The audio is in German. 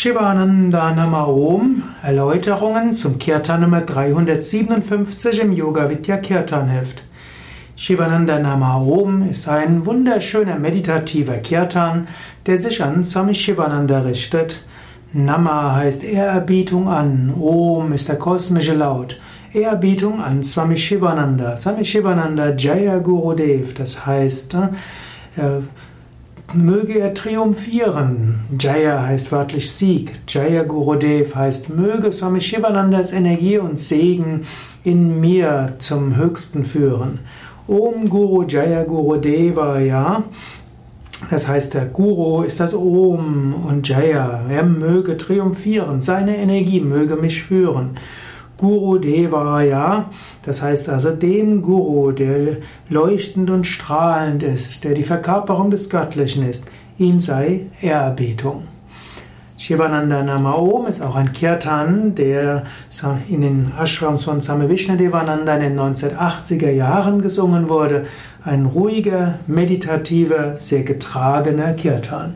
Shivananda Nama Om, Erläuterungen zum Kirtan Nummer 357 im Yoga Vidya Kirtan Heft. Shivananda Nama Om ist ein wunderschöner meditativer Kirtan, der sich an Swami Shivananda richtet. Nama heißt Ehrerbietung an, Om ist der kosmische Laut. Ehrerbietung an Swami Shivananda. Swami Shivananda Jaya Gurudev, das heißt, äh, möge er triumphieren. Jaya heißt wörtlich Sieg. Jaya Gurudev heißt, möge Swami Shivanandas Energie und Segen in mir zum Höchsten führen. Om Guru Jaya Gurudeva, ja. Das heißt, der Guru ist das Om und Jaya. Er möge triumphieren. Seine Energie möge mich führen. Guru Devaya, das heißt also den Guru, der leuchtend und strahlend ist, der die Verkörperung des Göttlichen ist, ihm sei Ehrerbietung. Shivananda Nama Om ist auch ein Kirtan, der in den Ashrams von Same Vishnadevananda in den 1980er Jahren gesungen wurde. Ein ruhiger, meditativer, sehr getragener Kirtan.